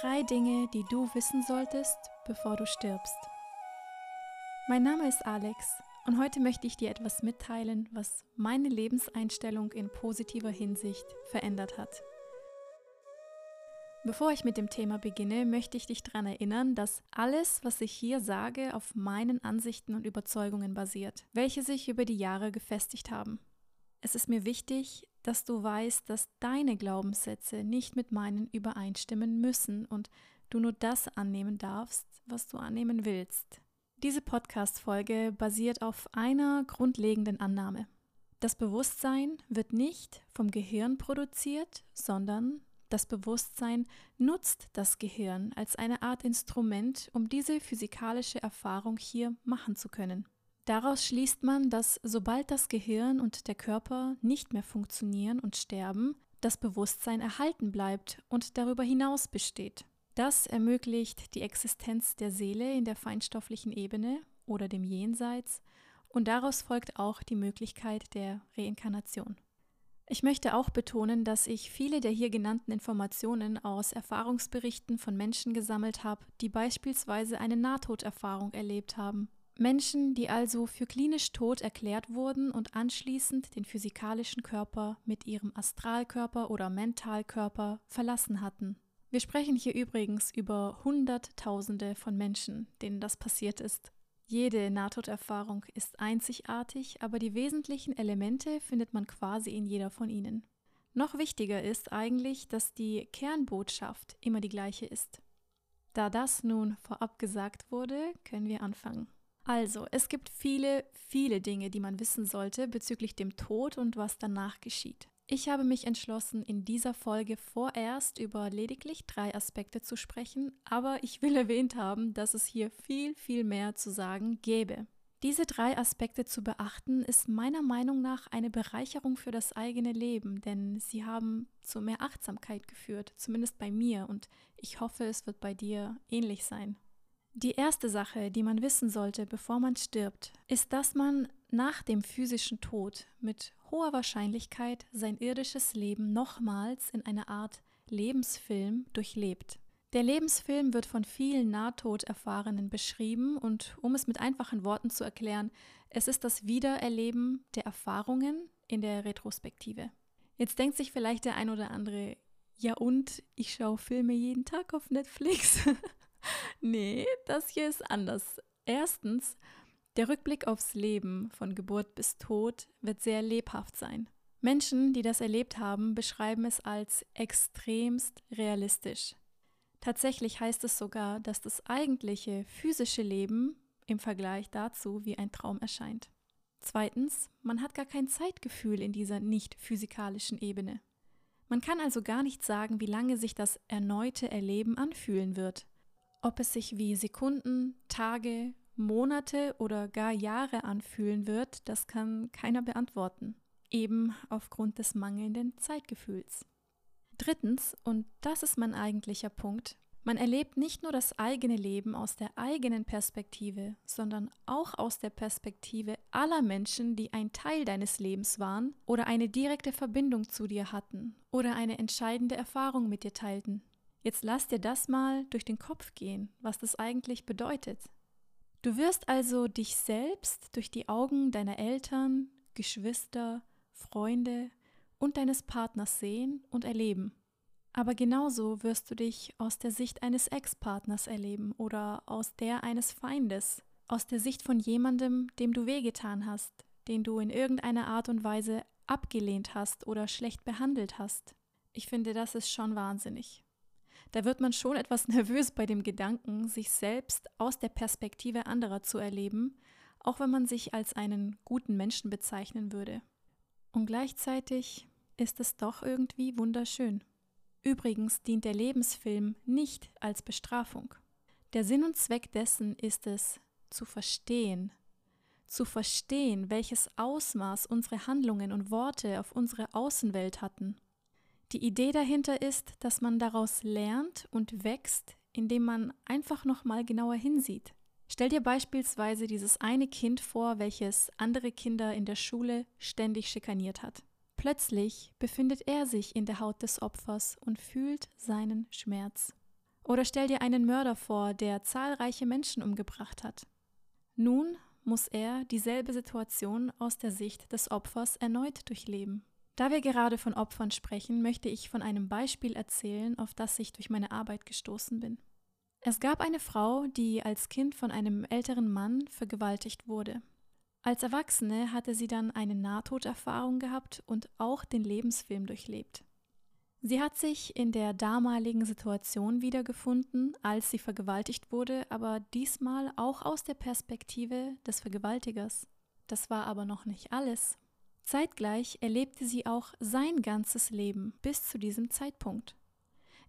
Drei Dinge, die du wissen solltest, bevor du stirbst. Mein Name ist Alex und heute möchte ich dir etwas mitteilen, was meine Lebenseinstellung in positiver Hinsicht verändert hat. Bevor ich mit dem Thema beginne, möchte ich dich daran erinnern, dass alles, was ich hier sage, auf meinen Ansichten und Überzeugungen basiert, welche sich über die Jahre gefestigt haben. Es ist mir wichtig, dass du weißt, dass deine Glaubenssätze nicht mit meinen übereinstimmen müssen und du nur das annehmen darfst, was du annehmen willst. Diese Podcast-Folge basiert auf einer grundlegenden Annahme. Das Bewusstsein wird nicht vom Gehirn produziert, sondern das Bewusstsein nutzt das Gehirn als eine Art Instrument, um diese physikalische Erfahrung hier machen zu können. Daraus schließt man, dass sobald das Gehirn und der Körper nicht mehr funktionieren und sterben, das Bewusstsein erhalten bleibt und darüber hinaus besteht. Das ermöglicht die Existenz der Seele in der feinstofflichen Ebene oder dem Jenseits und daraus folgt auch die Möglichkeit der Reinkarnation. Ich möchte auch betonen, dass ich viele der hier genannten Informationen aus Erfahrungsberichten von Menschen gesammelt habe, die beispielsweise eine Nahtoderfahrung erlebt haben Menschen, die also für klinisch tot erklärt wurden und anschließend den physikalischen Körper mit ihrem Astralkörper oder Mentalkörper verlassen hatten. Wir sprechen hier übrigens über Hunderttausende von Menschen, denen das passiert ist. Jede Nahtoderfahrung ist einzigartig, aber die wesentlichen Elemente findet man quasi in jeder von ihnen. Noch wichtiger ist eigentlich, dass die Kernbotschaft immer die gleiche ist. Da das nun vorab gesagt wurde, können wir anfangen. Also, es gibt viele, viele Dinge, die man wissen sollte bezüglich dem Tod und was danach geschieht. Ich habe mich entschlossen, in dieser Folge vorerst über lediglich drei Aspekte zu sprechen, aber ich will erwähnt haben, dass es hier viel, viel mehr zu sagen gäbe. Diese drei Aspekte zu beachten, ist meiner Meinung nach eine Bereicherung für das eigene Leben, denn sie haben zu mehr Achtsamkeit geführt, zumindest bei mir, und ich hoffe, es wird bei dir ähnlich sein. Die erste Sache, die man wissen sollte, bevor man stirbt, ist, dass man nach dem physischen Tod mit hoher Wahrscheinlichkeit sein irdisches Leben nochmals in einer Art Lebensfilm durchlebt. Der Lebensfilm wird von vielen Nahtoderfahrenen beschrieben und um es mit einfachen Worten zu erklären, es ist das Wiedererleben der Erfahrungen in der Retrospektive. Jetzt denkt sich vielleicht der ein oder andere, ja und, ich schaue Filme jeden Tag auf Netflix. nee, das hier ist anders. Erstens, der Rückblick aufs Leben von Geburt bis Tod wird sehr lebhaft sein. Menschen, die das erlebt haben, beschreiben es als extremst realistisch. Tatsächlich heißt es sogar, dass das eigentliche physische Leben im Vergleich dazu wie ein Traum erscheint. Zweitens, man hat gar kein Zeitgefühl in dieser nicht physikalischen Ebene. Man kann also gar nicht sagen, wie lange sich das erneute Erleben anfühlen wird. Ob es sich wie Sekunden, Tage, Monate oder gar Jahre anfühlen wird, das kann keiner beantworten, eben aufgrund des mangelnden Zeitgefühls. Drittens, und das ist mein eigentlicher Punkt, man erlebt nicht nur das eigene Leben aus der eigenen Perspektive, sondern auch aus der Perspektive aller Menschen, die ein Teil deines Lebens waren oder eine direkte Verbindung zu dir hatten oder eine entscheidende Erfahrung mit dir teilten. Jetzt lass dir das mal durch den Kopf gehen, was das eigentlich bedeutet. Du wirst also dich selbst durch die Augen deiner Eltern, Geschwister, Freunde und deines Partners sehen und erleben. Aber genauso wirst du dich aus der Sicht eines Ex-Partners erleben oder aus der eines Feindes, aus der Sicht von jemandem, dem du wehgetan hast, den du in irgendeiner Art und Weise abgelehnt hast oder schlecht behandelt hast. Ich finde, das ist schon wahnsinnig. Da wird man schon etwas nervös bei dem Gedanken, sich selbst aus der Perspektive anderer zu erleben, auch wenn man sich als einen guten Menschen bezeichnen würde. Und gleichzeitig ist es doch irgendwie wunderschön. Übrigens dient der Lebensfilm nicht als Bestrafung. Der Sinn und Zweck dessen ist es, zu verstehen, zu verstehen, welches Ausmaß unsere Handlungen und Worte auf unsere Außenwelt hatten die Idee dahinter ist, dass man daraus lernt und wächst, indem man einfach noch mal genauer hinsieht. Stell dir beispielsweise dieses eine Kind vor, welches andere Kinder in der Schule ständig schikaniert hat. Plötzlich befindet er sich in der Haut des Opfers und fühlt seinen Schmerz. Oder stell dir einen Mörder vor, der zahlreiche Menschen umgebracht hat. Nun muss er dieselbe Situation aus der Sicht des Opfers erneut durchleben. Da wir gerade von Opfern sprechen, möchte ich von einem Beispiel erzählen, auf das ich durch meine Arbeit gestoßen bin. Es gab eine Frau, die als Kind von einem älteren Mann vergewaltigt wurde. Als Erwachsene hatte sie dann eine Nahtoderfahrung gehabt und auch den Lebensfilm durchlebt. Sie hat sich in der damaligen Situation wiedergefunden, als sie vergewaltigt wurde, aber diesmal auch aus der Perspektive des Vergewaltigers. Das war aber noch nicht alles. Zeitgleich erlebte sie auch sein ganzes Leben bis zu diesem Zeitpunkt.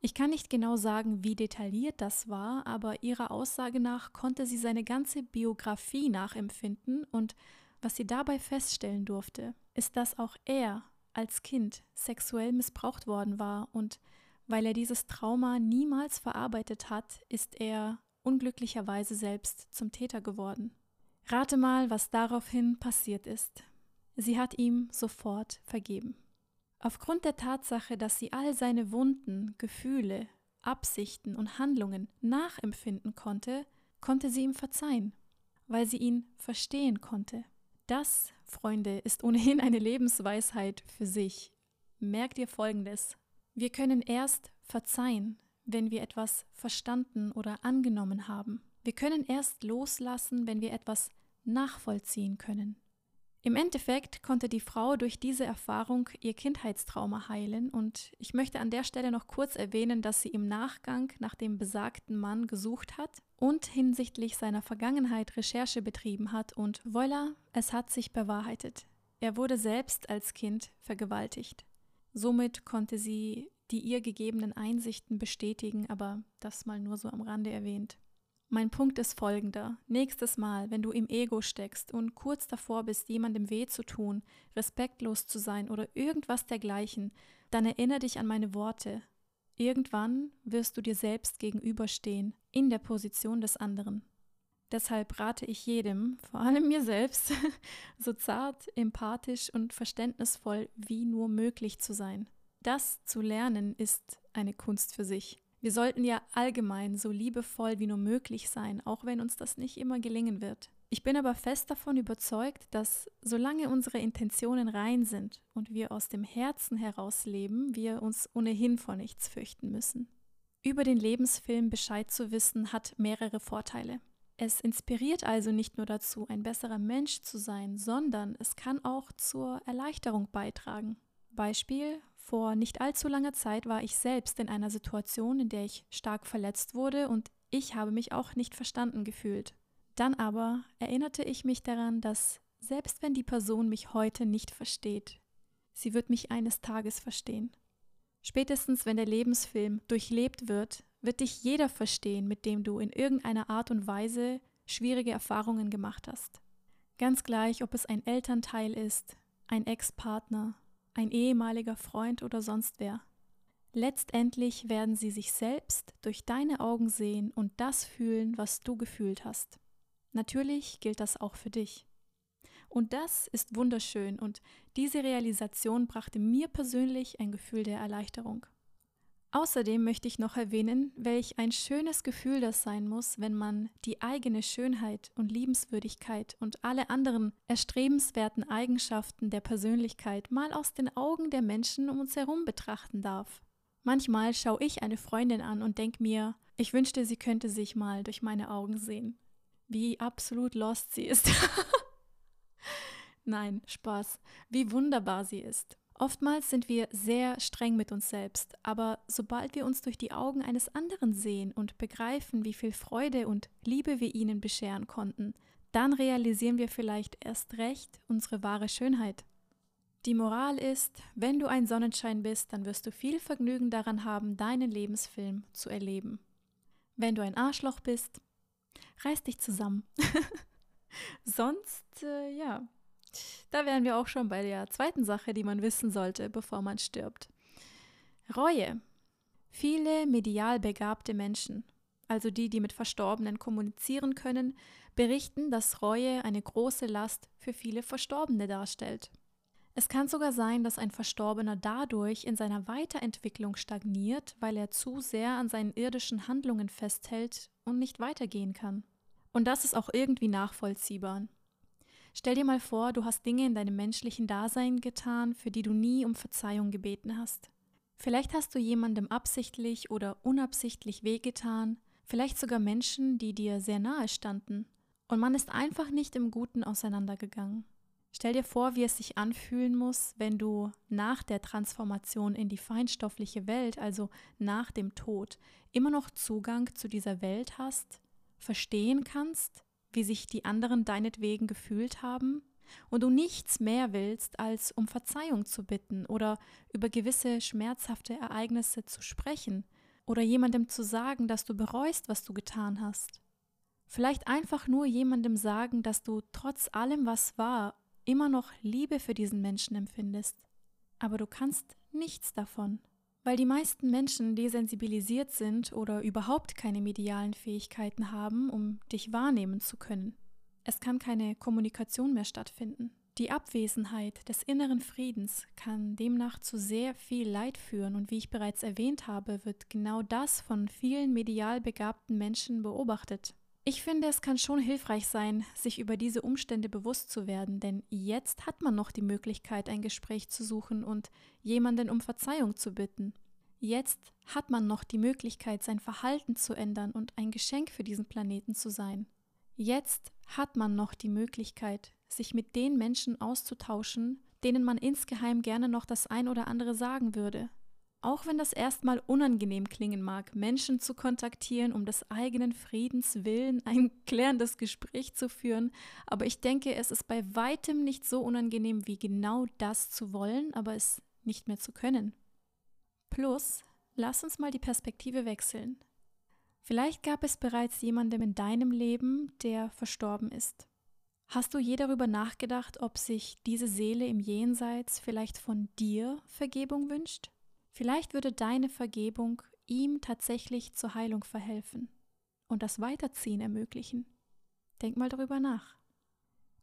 Ich kann nicht genau sagen, wie detailliert das war, aber ihrer Aussage nach konnte sie seine ganze Biografie nachempfinden und was sie dabei feststellen durfte, ist, dass auch er als Kind sexuell missbraucht worden war und weil er dieses Trauma niemals verarbeitet hat, ist er unglücklicherweise selbst zum Täter geworden. Rate mal, was daraufhin passiert ist. Sie hat ihm sofort vergeben. Aufgrund der Tatsache, dass sie all seine Wunden, Gefühle, Absichten und Handlungen nachempfinden konnte, konnte sie ihm verzeihen, weil sie ihn verstehen konnte. Das, Freunde, ist ohnehin eine Lebensweisheit für sich. Merkt ihr Folgendes. Wir können erst verzeihen, wenn wir etwas verstanden oder angenommen haben. Wir können erst loslassen, wenn wir etwas nachvollziehen können. Im Endeffekt konnte die Frau durch diese Erfahrung ihr Kindheitstrauma heilen und ich möchte an der Stelle noch kurz erwähnen, dass sie im Nachgang nach dem besagten Mann gesucht hat und hinsichtlich seiner Vergangenheit Recherche betrieben hat und voilà, es hat sich bewahrheitet. Er wurde selbst als Kind vergewaltigt. Somit konnte sie die ihr gegebenen Einsichten bestätigen, aber das mal nur so am Rande erwähnt. Mein Punkt ist folgender. Nächstes Mal, wenn du im Ego steckst und kurz davor bist, jemandem weh zu tun, respektlos zu sein oder irgendwas dergleichen, dann erinnere dich an meine Worte. Irgendwann wirst du dir selbst gegenüberstehen, in der Position des anderen. Deshalb rate ich jedem, vor allem mir selbst, so zart, empathisch und verständnisvoll wie nur möglich zu sein. Das zu lernen ist eine Kunst für sich. Wir sollten ja allgemein so liebevoll wie nur möglich sein, auch wenn uns das nicht immer gelingen wird. Ich bin aber fest davon überzeugt, dass solange unsere Intentionen rein sind und wir aus dem Herzen heraus leben, wir uns ohnehin vor nichts fürchten müssen. Über den Lebensfilm Bescheid zu wissen, hat mehrere Vorteile. Es inspiriert also nicht nur dazu, ein besserer Mensch zu sein, sondern es kann auch zur Erleichterung beitragen. Beispiel, vor nicht allzu langer Zeit war ich selbst in einer Situation, in der ich stark verletzt wurde und ich habe mich auch nicht verstanden gefühlt. Dann aber erinnerte ich mich daran, dass selbst wenn die Person mich heute nicht versteht, sie wird mich eines Tages verstehen. Spätestens wenn der Lebensfilm durchlebt wird, wird dich jeder verstehen, mit dem du in irgendeiner Art und Weise schwierige Erfahrungen gemacht hast. Ganz gleich, ob es ein Elternteil ist, ein Ex-Partner, ein ehemaliger Freund oder sonst wer. Letztendlich werden sie sich selbst durch deine Augen sehen und das fühlen, was du gefühlt hast. Natürlich gilt das auch für dich. Und das ist wunderschön und diese Realisation brachte mir persönlich ein Gefühl der Erleichterung. Außerdem möchte ich noch erwähnen, welch ein schönes Gefühl das sein muss, wenn man die eigene Schönheit und Liebenswürdigkeit und alle anderen erstrebenswerten Eigenschaften der Persönlichkeit mal aus den Augen der Menschen um uns herum betrachten darf. Manchmal schaue ich eine Freundin an und denke mir, ich wünschte, sie könnte sich mal durch meine Augen sehen. Wie absolut lost sie ist. Nein, Spaß. Wie wunderbar sie ist. Oftmals sind wir sehr streng mit uns selbst, aber sobald wir uns durch die Augen eines anderen sehen und begreifen, wie viel Freude und Liebe wir ihnen bescheren konnten, dann realisieren wir vielleicht erst recht unsere wahre Schönheit. Die Moral ist, wenn du ein Sonnenschein bist, dann wirst du viel Vergnügen daran haben, deinen Lebensfilm zu erleben. Wenn du ein Arschloch bist, reiß dich zusammen. Sonst, äh, ja, da wären wir auch schon bei der zweiten Sache, die man wissen sollte, bevor man stirbt. Reue. Viele medial begabte Menschen, also die, die mit Verstorbenen kommunizieren können, berichten, dass Reue eine große Last für viele Verstorbene darstellt. Es kann sogar sein, dass ein Verstorbener dadurch in seiner Weiterentwicklung stagniert, weil er zu sehr an seinen irdischen Handlungen festhält und nicht weitergehen kann. Und das ist auch irgendwie nachvollziehbar. Stell dir mal vor, du hast Dinge in deinem menschlichen Dasein getan, für die du nie um Verzeihung gebeten hast. Vielleicht hast du jemandem absichtlich oder unabsichtlich wehgetan, vielleicht sogar Menschen, die dir sehr nahe standen, und man ist einfach nicht im Guten auseinandergegangen. Stell dir vor, wie es sich anfühlen muss, wenn du nach der Transformation in die feinstoffliche Welt, also nach dem Tod, immer noch Zugang zu dieser Welt hast, verstehen kannst, wie sich die anderen deinetwegen gefühlt haben und du nichts mehr willst, als um Verzeihung zu bitten oder über gewisse schmerzhafte Ereignisse zu sprechen oder jemandem zu sagen, dass du bereust, was du getan hast. Vielleicht einfach nur jemandem sagen, dass du trotz allem, was war, immer noch Liebe für diesen Menschen empfindest. Aber du kannst nichts davon, weil die meisten Menschen desensibilisiert sind oder überhaupt keine medialen Fähigkeiten haben, um dich wahrnehmen zu können. Es kann keine Kommunikation mehr stattfinden. Die Abwesenheit des inneren Friedens kann demnach zu sehr viel Leid führen und wie ich bereits erwähnt habe, wird genau das von vielen medial begabten Menschen beobachtet. Ich finde, es kann schon hilfreich sein, sich über diese Umstände bewusst zu werden, denn jetzt hat man noch die Möglichkeit, ein Gespräch zu suchen und jemanden um Verzeihung zu bitten. Jetzt hat man noch die Möglichkeit, sein Verhalten zu ändern und ein Geschenk für diesen Planeten zu sein. Jetzt hat man noch die Möglichkeit, sich mit den Menschen auszutauschen, denen man insgeheim gerne noch das ein oder andere sagen würde, auch wenn das erstmal unangenehm klingen mag, Menschen zu kontaktieren, um des eigenen Friedens willen ein klärendes Gespräch zu führen, aber ich denke, es ist bei weitem nicht so unangenehm wie genau das zu wollen, aber es nicht mehr zu können. Plus, lass uns mal die Perspektive wechseln. Vielleicht gab es bereits jemandem in deinem Leben, der verstorben ist. Hast du je darüber nachgedacht, ob sich diese Seele im Jenseits vielleicht von dir Vergebung wünscht? Vielleicht würde deine Vergebung ihm tatsächlich zur Heilung verhelfen und das Weiterziehen ermöglichen. Denk mal darüber nach.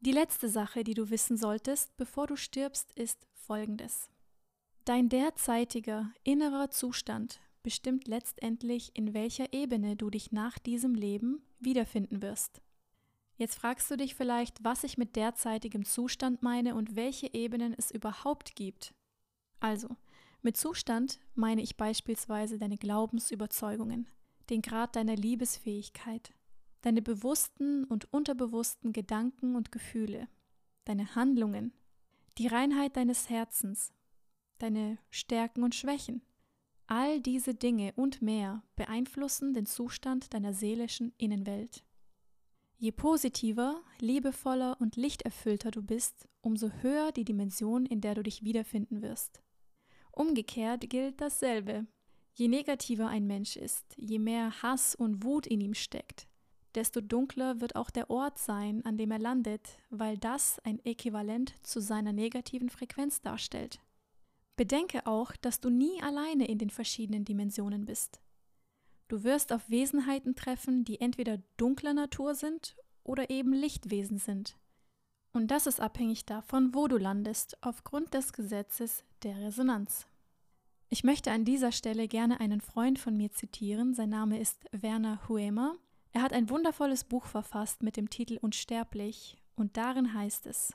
Die letzte Sache, die du wissen solltest, bevor du stirbst, ist folgendes. Dein derzeitiger innerer Zustand bestimmt letztendlich, in welcher Ebene du dich nach diesem Leben wiederfinden wirst. Jetzt fragst du dich vielleicht, was ich mit derzeitigem Zustand meine und welche Ebenen es überhaupt gibt. Also, mit Zustand meine ich beispielsweise deine Glaubensüberzeugungen, den Grad deiner Liebesfähigkeit, deine bewussten und unterbewussten Gedanken und Gefühle, deine Handlungen, die Reinheit deines Herzens, deine Stärken und Schwächen. All diese Dinge und mehr beeinflussen den Zustand deiner seelischen Innenwelt. Je positiver, liebevoller und lichterfüllter du bist, umso höher die Dimension, in der du dich wiederfinden wirst. Umgekehrt gilt dasselbe. Je negativer ein Mensch ist, je mehr Hass und Wut in ihm steckt, desto dunkler wird auch der Ort sein, an dem er landet, weil das ein Äquivalent zu seiner negativen Frequenz darstellt. Bedenke auch, dass du nie alleine in den verschiedenen Dimensionen bist. Du wirst auf Wesenheiten treffen, die entweder dunkler Natur sind oder eben Lichtwesen sind. Und das ist abhängig davon, wo du landest, aufgrund des Gesetzes der Resonanz. Ich möchte an dieser Stelle gerne einen Freund von mir zitieren. Sein Name ist Werner Huemer. Er hat ein wundervolles Buch verfasst mit dem Titel Unsterblich und darin heißt es,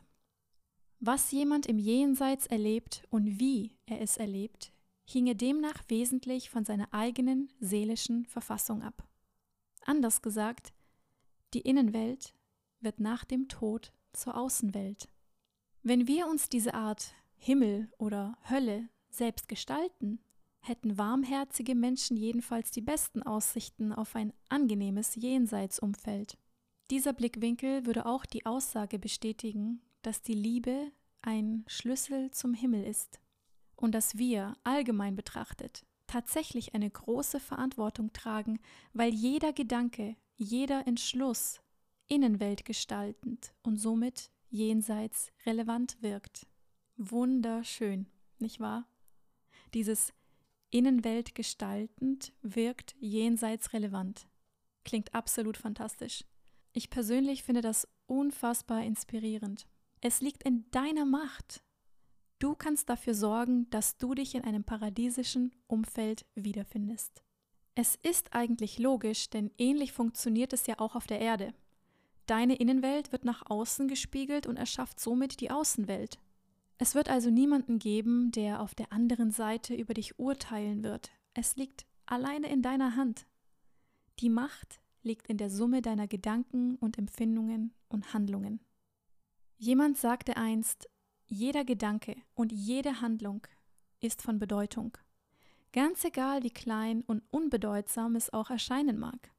was jemand im Jenseits erlebt und wie er es erlebt, hinge demnach wesentlich von seiner eigenen seelischen Verfassung ab. Anders gesagt, die Innenwelt wird nach dem Tod zur Außenwelt. Wenn wir uns diese Art Himmel oder Hölle selbst gestalten, hätten warmherzige Menschen jedenfalls die besten Aussichten auf ein angenehmes Jenseitsumfeld. Dieser Blickwinkel würde auch die Aussage bestätigen, dass die Liebe ein Schlüssel zum Himmel ist und dass wir, allgemein betrachtet, tatsächlich eine große Verantwortung tragen, weil jeder Gedanke, jeder Entschluss innenweltgestaltend und somit jenseits relevant wirkt. Wunderschön, nicht wahr? Dieses innenweltgestaltend wirkt jenseits relevant. Klingt absolut fantastisch. Ich persönlich finde das unfassbar inspirierend. Es liegt in deiner Macht, Du kannst dafür sorgen, dass du dich in einem paradiesischen Umfeld wiederfindest. Es ist eigentlich logisch, denn ähnlich funktioniert es ja auch auf der Erde. Deine Innenwelt wird nach außen gespiegelt und erschafft somit die Außenwelt. Es wird also niemanden geben, der auf der anderen Seite über dich urteilen wird. Es liegt alleine in deiner Hand. Die Macht liegt in der Summe deiner Gedanken und Empfindungen und Handlungen. Jemand sagte einst, jeder Gedanke und jede Handlung ist von Bedeutung, ganz egal wie klein und unbedeutsam es auch erscheinen mag.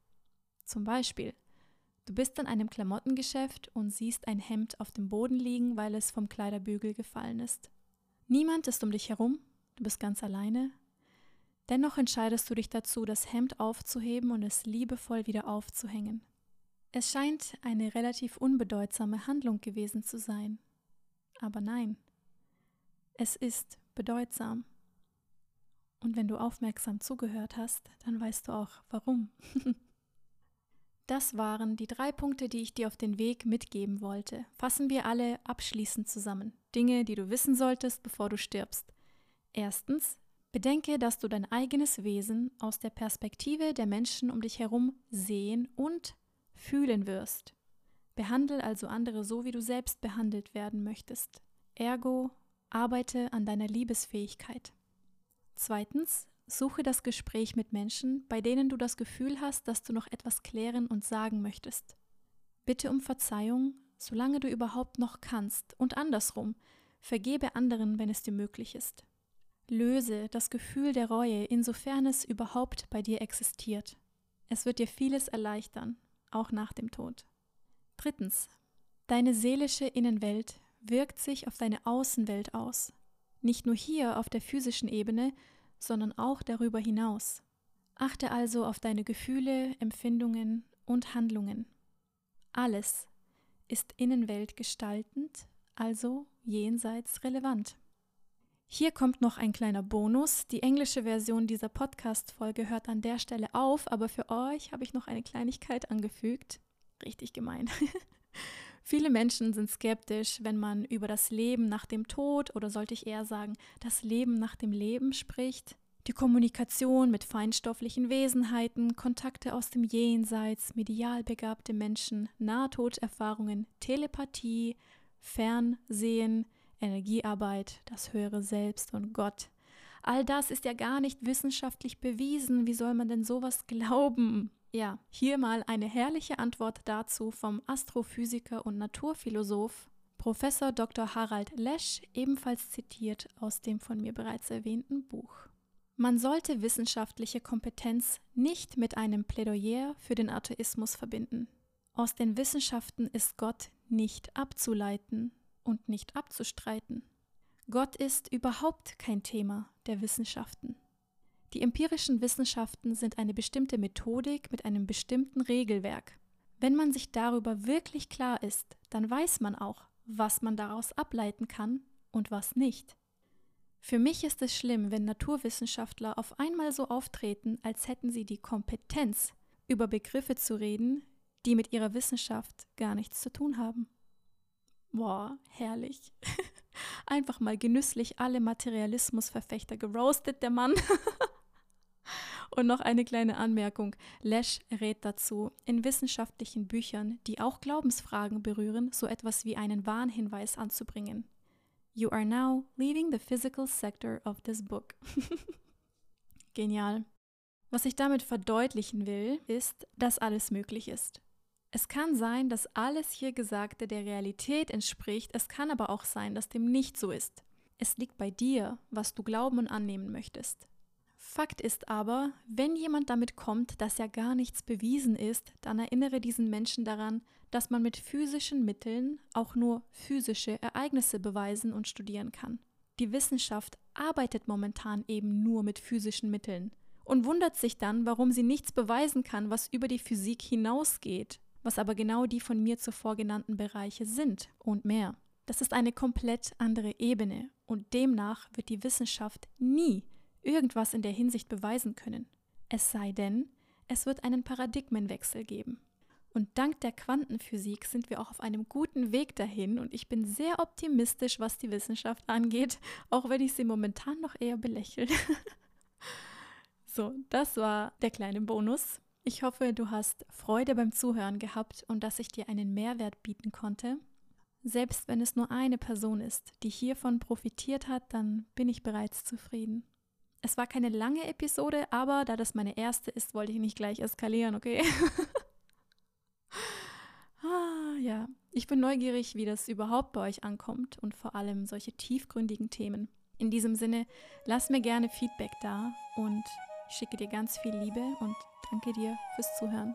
Zum Beispiel, du bist an einem Klamottengeschäft und siehst ein Hemd auf dem Boden liegen, weil es vom Kleiderbügel gefallen ist. Niemand ist um dich herum, du bist ganz alleine, Dennoch entscheidest du dich dazu, das Hemd aufzuheben und es liebevoll wieder aufzuhängen. Es scheint eine relativ unbedeutsame Handlung gewesen zu sein. Aber nein, es ist bedeutsam. Und wenn du aufmerksam zugehört hast, dann weißt du auch warum. das waren die drei Punkte, die ich dir auf den Weg mitgeben wollte. Fassen wir alle abschließend zusammen. Dinge, die du wissen solltest, bevor du stirbst. Erstens, Bedenke, dass du dein eigenes Wesen aus der Perspektive der Menschen um dich herum sehen und fühlen wirst. Behandle also andere so, wie du selbst behandelt werden möchtest. Ergo, arbeite an deiner Liebesfähigkeit. Zweitens, suche das Gespräch mit Menschen, bei denen du das Gefühl hast, dass du noch etwas klären und sagen möchtest. Bitte um Verzeihung, solange du überhaupt noch kannst, und andersrum, vergebe anderen, wenn es dir möglich ist. Löse das Gefühl der Reue, insofern es überhaupt bei dir existiert. Es wird dir vieles erleichtern, auch nach dem Tod. Drittens. Deine seelische Innenwelt wirkt sich auf deine Außenwelt aus. Nicht nur hier auf der physischen Ebene, sondern auch darüber hinaus. Achte also auf deine Gefühle, Empfindungen und Handlungen. Alles ist Innenwelt gestaltend, also jenseits relevant. Hier kommt noch ein kleiner Bonus. Die englische Version dieser Podcast-Folge hört an der Stelle auf, aber für euch habe ich noch eine Kleinigkeit angefügt. Richtig gemein. Viele Menschen sind skeptisch, wenn man über das Leben nach dem Tod oder sollte ich eher sagen, das Leben nach dem Leben spricht. Die Kommunikation mit feinstofflichen Wesenheiten, Kontakte aus dem Jenseits, medial begabte Menschen, Nahtoderfahrungen, Telepathie, Fernsehen, Energiearbeit, das höhere Selbst und Gott. All das ist ja gar nicht wissenschaftlich bewiesen. Wie soll man denn sowas glauben? Ja, hier mal eine herrliche Antwort dazu vom Astrophysiker und Naturphilosoph Professor Dr. Harald Lesch, ebenfalls zitiert aus dem von mir bereits erwähnten Buch. Man sollte wissenschaftliche Kompetenz nicht mit einem Plädoyer für den Atheismus verbinden. Aus den Wissenschaften ist Gott nicht abzuleiten, und nicht abzustreiten. Gott ist überhaupt kein Thema der Wissenschaften. Die empirischen Wissenschaften sind eine bestimmte Methodik mit einem bestimmten Regelwerk. Wenn man sich darüber wirklich klar ist, dann weiß man auch, was man daraus ableiten kann und was nicht. Für mich ist es schlimm, wenn Naturwissenschaftler auf einmal so auftreten, als hätten sie die Kompetenz, über Begriffe zu reden, die mit ihrer Wissenschaft gar nichts zu tun haben. Boah, herrlich. Einfach mal genüsslich alle Materialismusverfechter geroastet, der Mann. Und noch eine kleine Anmerkung. Lesch rät dazu, in wissenschaftlichen Büchern, die auch Glaubensfragen berühren, so etwas wie einen Warnhinweis anzubringen. You are now leaving the physical sector of this book. Genial. Was ich damit verdeutlichen will, ist, dass alles möglich ist. Es kann sein, dass alles hier Gesagte der Realität entspricht, es kann aber auch sein, dass dem nicht so ist. Es liegt bei dir, was du glauben und annehmen möchtest. Fakt ist aber, wenn jemand damit kommt, dass ja gar nichts bewiesen ist, dann erinnere diesen Menschen daran, dass man mit physischen Mitteln auch nur physische Ereignisse beweisen und studieren kann. Die Wissenschaft arbeitet momentan eben nur mit physischen Mitteln und wundert sich dann, warum sie nichts beweisen kann, was über die Physik hinausgeht was aber genau die von mir zuvor genannten Bereiche sind und mehr. Das ist eine komplett andere Ebene und demnach wird die Wissenschaft nie irgendwas in der Hinsicht beweisen können. Es sei denn, es wird einen Paradigmenwechsel geben. Und dank der Quantenphysik sind wir auch auf einem guten Weg dahin und ich bin sehr optimistisch, was die Wissenschaft angeht, auch wenn ich sie momentan noch eher belächle. so, das war der kleine Bonus. Ich hoffe, du hast Freude beim Zuhören gehabt und dass ich dir einen Mehrwert bieten konnte. Selbst wenn es nur eine Person ist, die hiervon profitiert hat, dann bin ich bereits zufrieden. Es war keine lange Episode, aber da das meine erste ist, wollte ich nicht gleich eskalieren, okay? ah, ja, ich bin neugierig, wie das überhaupt bei euch ankommt und vor allem solche tiefgründigen Themen. In diesem Sinne, lass mir gerne Feedback da und ich schicke dir ganz viel Liebe und danke dir fürs Zuhören.